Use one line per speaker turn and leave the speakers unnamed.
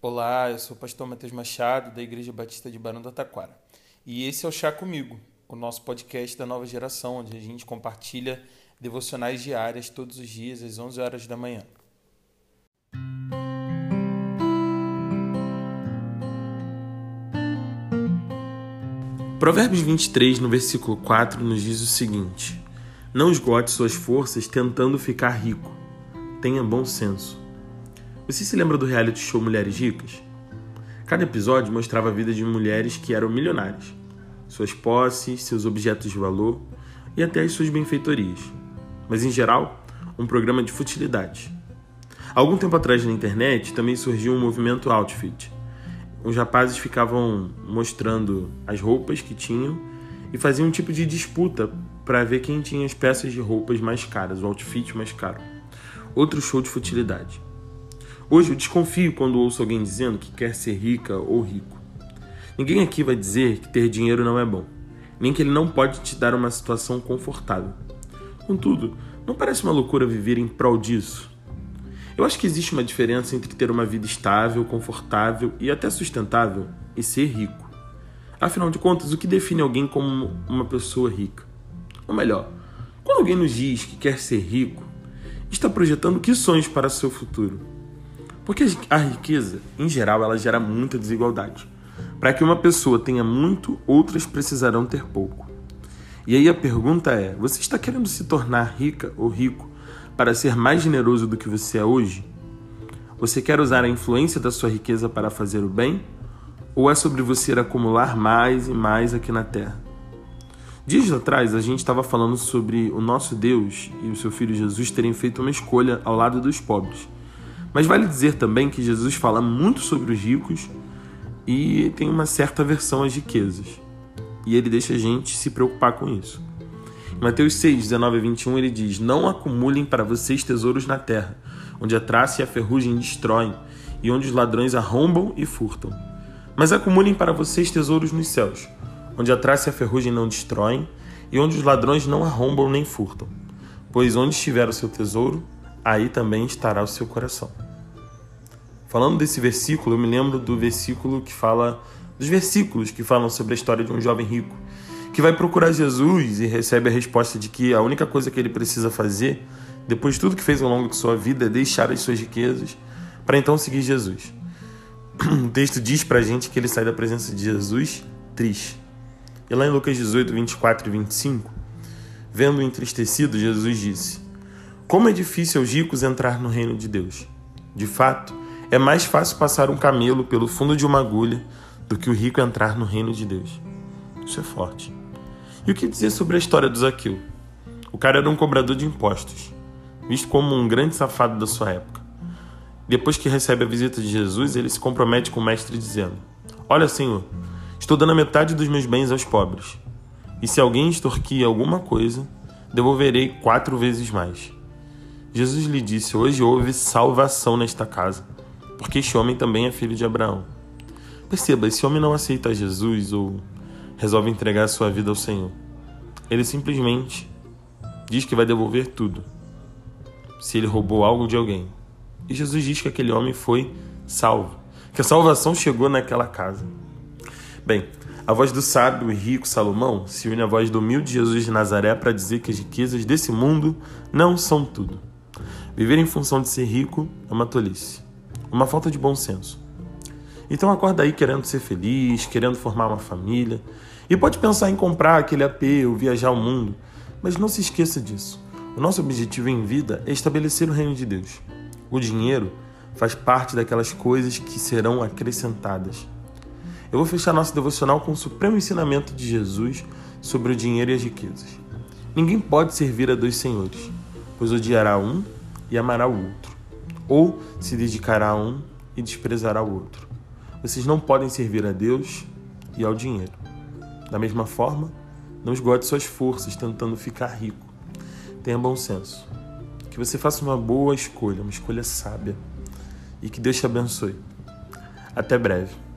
Olá, eu sou o pastor Matheus Machado, da Igreja Batista de Barão do Taquara. E esse é o Chá Comigo, o nosso podcast da nova geração, onde a gente compartilha devocionais diárias todos os dias às 11 horas da manhã. Provérbios 23, no versículo 4, nos diz o seguinte: Não esgote suas forças tentando ficar rico. Tenha bom senso. Você se lembra do reality show Mulheres Ricas? Cada episódio mostrava a vida de mulheres que eram milionárias, suas posses, seus objetos de valor e até as suas benfeitorias. Mas em geral, um programa de futilidade. Algum tempo atrás na internet também surgiu um movimento outfit, os rapazes ficavam mostrando as roupas que tinham e faziam um tipo de disputa para ver quem tinha as peças de roupas mais caras, o outfit mais caro. Outro show de futilidade. Hoje eu desconfio quando ouço alguém dizendo que quer ser rica ou rico. Ninguém aqui vai dizer que ter dinheiro não é bom, nem que ele não pode te dar uma situação confortável. Contudo, não parece uma loucura viver em prol disso? Eu acho que existe uma diferença entre ter uma vida estável, confortável e até sustentável e ser rico. Afinal de contas, o que define alguém como uma pessoa rica? Ou melhor, quando alguém nos diz que quer ser rico, está projetando que sonhos para seu futuro? Porque a riqueza, em geral, ela gera muita desigualdade. Para que uma pessoa tenha muito, outras precisarão ter pouco. E aí a pergunta é: você está querendo se tornar rica ou rico para ser mais generoso do que você é hoje? Você quer usar a influência da sua riqueza para fazer o bem? Ou é sobre você acumular mais e mais aqui na terra? Dias atrás a gente estava falando sobre o nosso Deus e o seu Filho Jesus terem feito uma escolha ao lado dos pobres. Mas vale dizer também que Jesus fala muito sobre os ricos e tem uma certa aversão às riquezas. E ele deixa a gente se preocupar com isso. Em Mateus 6, 19 a 21, ele diz: Não acumulem para vocês tesouros na terra, onde a traça e a ferrugem destroem, e onde os ladrões arrombam e furtam. Mas acumulem para vocês tesouros nos céus, onde a traça e a ferrugem não destroem, e onde os ladrões não arrombam nem furtam. Pois onde estiver o seu tesouro, aí também estará o seu coração. Falando desse versículo, eu me lembro do versículo que fala dos versículos que falam sobre a história de um jovem rico que vai procurar Jesus e recebe a resposta de que a única coisa que ele precisa fazer, depois de tudo que fez ao longo de sua vida, é deixar as suas riquezas para então seguir Jesus. O texto diz para a gente que ele sai da presença de Jesus triste. E lá em Lucas 18, 24 e 25, vendo entristecido, Jesus disse: Como é difícil aos ricos entrar no reino de Deus. De fato, é mais fácil passar um camelo pelo fundo de uma agulha do que o rico entrar no reino de Deus. Isso é forte. E o que dizer sobre a história do Zaqueu? O cara era um cobrador de impostos, visto como um grande safado da sua época. Depois que recebe a visita de Jesus, ele se compromete com o mestre dizendo: Olha, Senhor, estou dando a metade dos meus bens aos pobres. E se alguém extorquir alguma coisa, devolverei quatro vezes mais. Jesus lhe disse: Hoje houve salvação nesta casa, porque este homem também é filho de Abraão. Perceba, esse homem não aceita Jesus ou resolve entregar a sua vida ao Senhor. Ele simplesmente diz que vai devolver tudo se ele roubou algo de alguém. E Jesus diz que aquele homem foi salvo, que a salvação chegou naquela casa. Bem, a voz do sábio e rico Salomão se une à voz do humilde Jesus de Nazaré para dizer que as riquezas desse mundo não são tudo. Viver em função de ser rico é uma tolice, uma falta de bom senso. Então acorda aí querendo ser feliz, querendo formar uma família. E pode pensar em comprar aquele AP ou viajar ao mundo. Mas não se esqueça disso. O nosso objetivo em vida é estabelecer o reino de Deus. O dinheiro faz parte daquelas coisas que serão acrescentadas. Eu vou fechar nosso devocional com o supremo ensinamento de Jesus sobre o dinheiro e as riquezas. Ninguém pode servir a dois senhores, pois odiará um e amará o outro, ou se dedicará a um e desprezará o outro. Vocês não podem servir a Deus e ao dinheiro. Da mesma forma, não esgote suas forças tentando ficar rico. Tenha bom senso. Que você faça uma boa escolha, uma escolha sábia. E que Deus te abençoe. Até breve.